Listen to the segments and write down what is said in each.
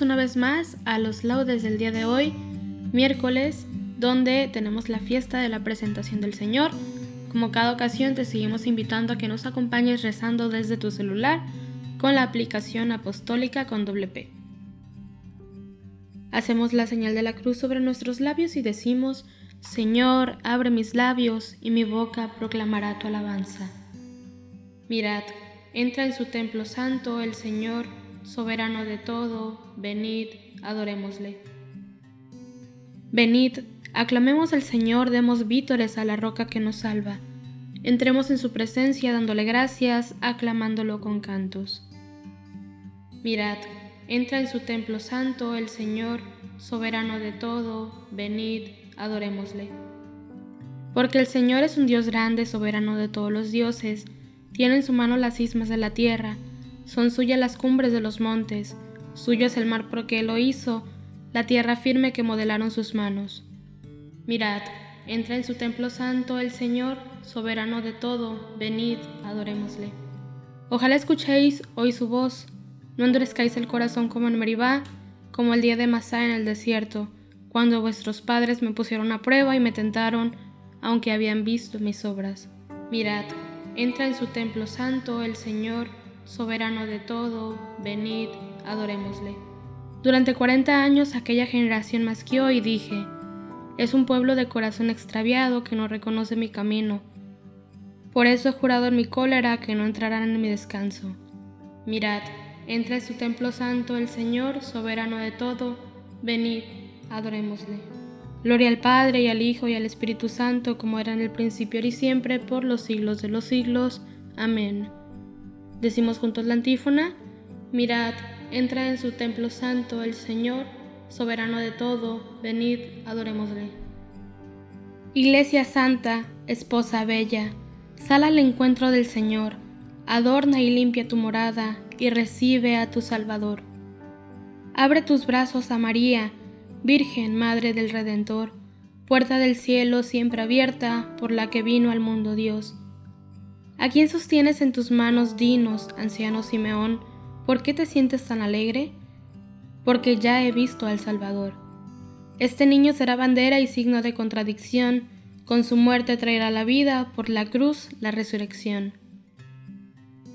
Una vez más a los laudes del día de hoy, miércoles, donde tenemos la fiesta de la presentación del Señor. Como cada ocasión te seguimos invitando a que nos acompañes rezando desde tu celular con la aplicación apostólica con doble P. Hacemos la señal de la cruz sobre nuestros labios y decimos, Señor, abre mis labios y mi boca proclamará tu alabanza. Mirad, entra en su templo santo el Señor, soberano de todo, venid, adorémosle. Venid, aclamemos al Señor, demos vítores a la roca que nos salva. Entremos en su presencia dándole gracias, aclamándolo con cantos. Mirad, entra en su templo santo el Señor, soberano de todo, venid, adorémosle. Porque el Señor es un Dios grande, soberano de todos los dioses, tiene en su mano las ismas de la tierra, son suyas las cumbres de los montes, suyo es el mar porque lo hizo, la tierra firme que modelaron sus manos. Mirad, entra en su templo santo el Señor, soberano de todo, venid, adorémosle. Ojalá escuchéis hoy su voz, no endurezcáis el corazón como en Meribá, como el día de Masá en el desierto, cuando vuestros padres me pusieron a prueba y me tentaron, aunque habían visto mis obras. Mirad, entra en su templo santo el Señor, soberano de todo, venid, adorémosle. Durante cuarenta años aquella generación masqueó y dije, es un pueblo de corazón extraviado que no reconoce mi camino. Por eso he jurado en mi cólera que no entrarán en mi descanso. Mirad, entra en su templo santo el Señor, soberano de todo, venid, adorémosle. Gloria al Padre y al Hijo y al Espíritu Santo, como era en el principio y siempre, por los siglos de los siglos. Amén. Decimos juntos la antífona, mirad, entra en su templo santo el Señor, soberano de todo, venid, adorémosle. Iglesia Santa, esposa bella, sal al encuentro del Señor, adorna y limpia tu morada y recibe a tu Salvador. Abre tus brazos a María, Virgen Madre del Redentor, puerta del cielo siempre abierta por la que vino al mundo Dios. ¿A quién sostienes en tus manos, dinos, anciano Simeón, por qué te sientes tan alegre? Porque ya he visto al Salvador. Este niño será bandera y signo de contradicción, con su muerte traerá la vida, por la cruz la resurrección.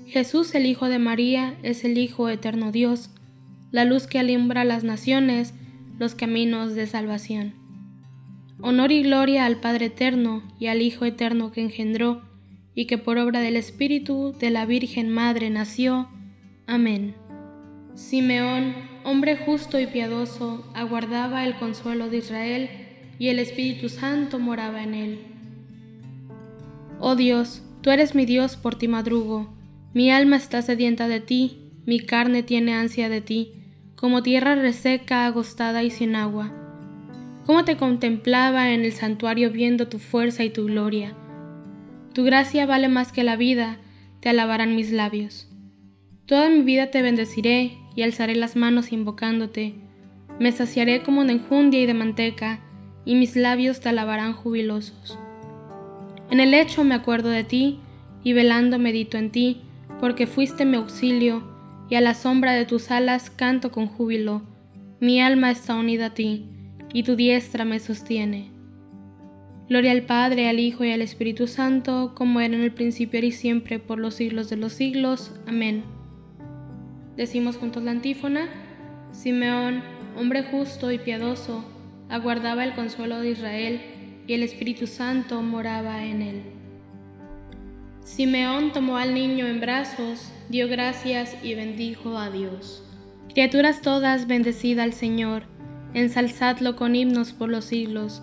Jesús, el Hijo de María, es el Hijo eterno Dios, la luz que alumbra las naciones, los caminos de salvación. Honor y gloria al Padre eterno y al Hijo eterno que engendró, y que por obra del Espíritu de la Virgen Madre nació. Amén. Simeón, hombre justo y piadoso, aguardaba el consuelo de Israel, y el Espíritu Santo moraba en él. Oh Dios, tú eres mi Dios, por ti madrugo, mi alma está sedienta de ti, mi carne tiene ansia de ti, como tierra reseca, agostada y sin agua. Cómo te contemplaba en el santuario viendo tu fuerza y tu gloria tu gracia vale más que la vida, te alabarán mis labios. Toda mi vida te bendeciré y alzaré las manos invocándote. Me saciaré como de enjundia y de manteca, y mis labios te alabarán jubilosos. En el lecho me acuerdo de ti, y velando medito en ti, porque fuiste mi auxilio, y a la sombra de tus alas canto con júbilo. Mi alma está unida a ti, y tu diestra me sostiene. Gloria al Padre, al Hijo y al Espíritu Santo, como era en el principio y siempre, por los siglos de los siglos. Amén. Decimos juntos la antífona. Simeón, hombre justo y piadoso, aguardaba el consuelo de Israel, y el Espíritu Santo moraba en él. Simeón tomó al niño en brazos, dio gracias y bendijo a Dios. Criaturas todas, bendecida al Señor, ensalzadlo con himnos por los siglos.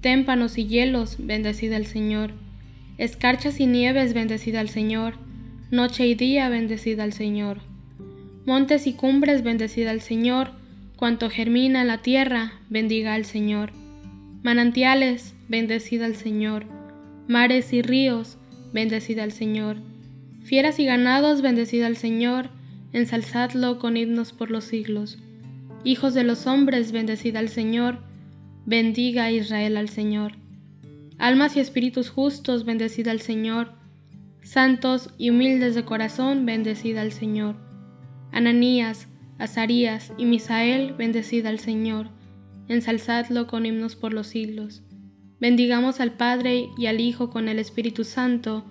témpanos y hielos, bendecida el Señor. Escarchas y nieves, bendecida al Señor. Noche y día, bendecida al Señor. Montes y cumbres, bendecida al Señor. Cuanto germina la tierra, bendiga al Señor. Manantiales, bendecida al Señor. Mares y ríos, bendecida al Señor. Fieras y ganados, bendecida al Señor. Ensalzadlo con himnos por los siglos. Hijos de los hombres, bendecida al Señor Bendiga Israel al Señor. Almas y espíritus justos, bendecida al Señor. Santos y humildes de corazón, bendecida al Señor. Ananías, Azarías y Misael, bendecida al Señor. Ensalzadlo con himnos por los siglos. Bendigamos al Padre y al Hijo con el Espíritu Santo.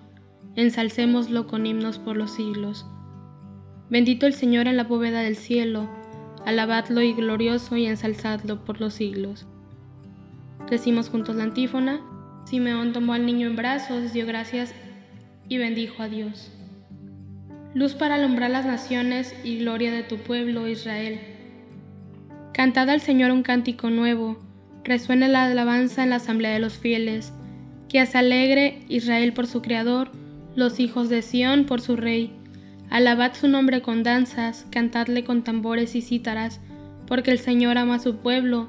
Ensalcémoslo con himnos por los siglos. Bendito el Señor en la bóveda del cielo. Alabadlo y glorioso y ensalzadlo por los siglos. Decimos juntos la antífona. Simeón tomó al niño en brazos, dio gracias y bendijo a Dios. Luz para alumbrar las naciones y gloria de tu pueblo Israel. Cantad al Señor un cántico nuevo, resuene la alabanza en la asamblea de los fieles, que se alegre Israel por su Creador, los hijos de Sión por su Rey. Alabad su nombre con danzas, cantadle con tambores y cítaras, porque el Señor ama a su pueblo,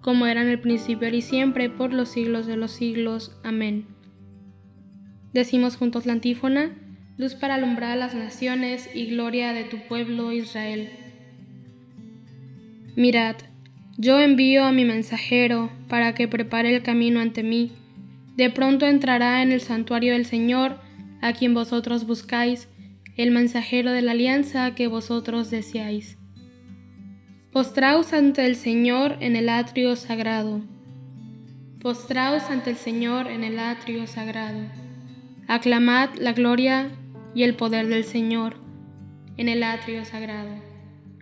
como era en el principio y siempre, por los siglos de los siglos. Amén. Decimos juntos la antífona, luz para alumbrar a las naciones y gloria de tu pueblo Israel. Mirad, yo envío a mi mensajero para que prepare el camino ante mí. De pronto entrará en el santuario del Señor, a quien vosotros buscáis, el mensajero de la alianza que vosotros deseáis. Postraos ante el Señor en el atrio sagrado. Postraos ante el Señor en el atrio sagrado. Aclamad la gloria y el poder del Señor en el atrio sagrado.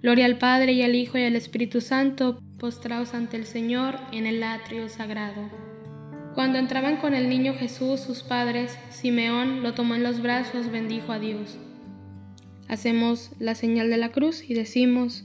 Gloria al Padre y al Hijo y al Espíritu Santo, postraos ante el Señor en el atrio sagrado. Cuando entraban con el niño Jesús sus padres, Simeón lo tomó en los brazos, bendijo a Dios. Hacemos la señal de la cruz y decimos,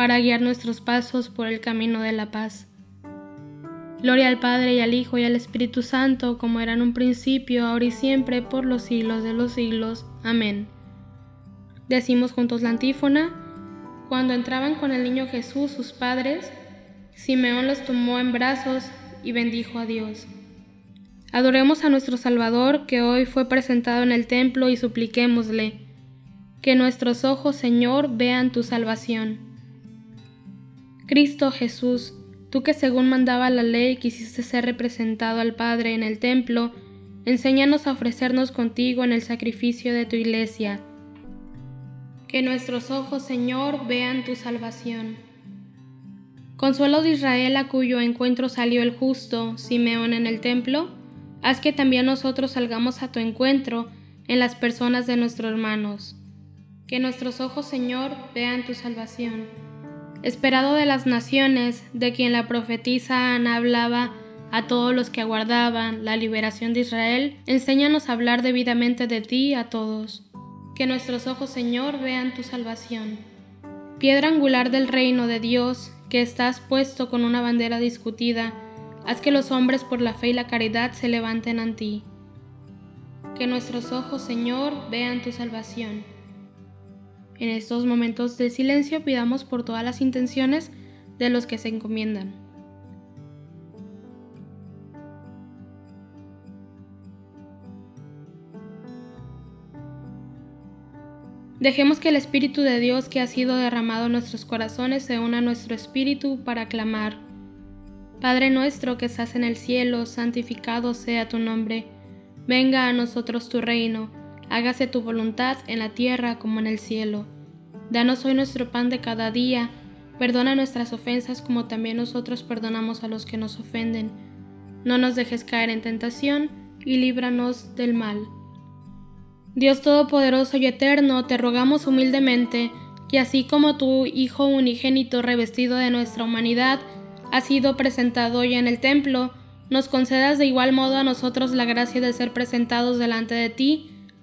para guiar nuestros pasos por el camino de la paz. Gloria al Padre y al Hijo y al Espíritu Santo, como era en un principio, ahora y siempre, por los siglos de los siglos. Amén. Decimos juntos la antífona. Cuando entraban con el niño Jesús sus padres, Simeón los tomó en brazos y bendijo a Dios. Adoremos a nuestro Salvador que hoy fue presentado en el templo y supliquémosle, que nuestros ojos, Señor, vean tu salvación. Cristo Jesús, tú que según mandaba la ley quisiste ser representado al Padre en el templo, enséñanos a ofrecernos contigo en el sacrificio de tu iglesia. Que nuestros ojos, Señor, vean tu salvación. Consuelo de Israel a cuyo encuentro salió el justo, Simeón en el templo, haz que también nosotros salgamos a tu encuentro en las personas de nuestros hermanos. Que nuestros ojos, Señor, vean tu salvación. Esperado de las naciones, de quien la profetisa Ana hablaba a todos los que aguardaban la liberación de Israel, enséñanos a hablar debidamente de ti a todos. Que nuestros ojos, Señor, vean tu salvación. Piedra angular del reino de Dios, que estás puesto con una bandera discutida, Haz que los hombres por la fe y la caridad se levanten ante ti. Que nuestros ojos, Señor, vean tu salvación. En estos momentos de silencio pidamos por todas las intenciones de los que se encomiendan. Dejemos que el Espíritu de Dios que ha sido derramado en nuestros corazones se una a nuestro espíritu para clamar Padre nuestro que estás en el cielo, santificado sea tu nombre. Venga a nosotros tu reino, hágase tu voluntad en la tierra como en el cielo. Danos hoy nuestro pan de cada día, perdona nuestras ofensas como también nosotros perdonamos a los que nos ofenden. No nos dejes caer en tentación y líbranos del mal. Dios Todopoderoso y Eterno, te rogamos humildemente que así como tu Hijo unigénito revestido de nuestra humanidad, ha sido presentado hoy en el templo, nos concedas de igual modo a nosotros la gracia de ser presentados delante de ti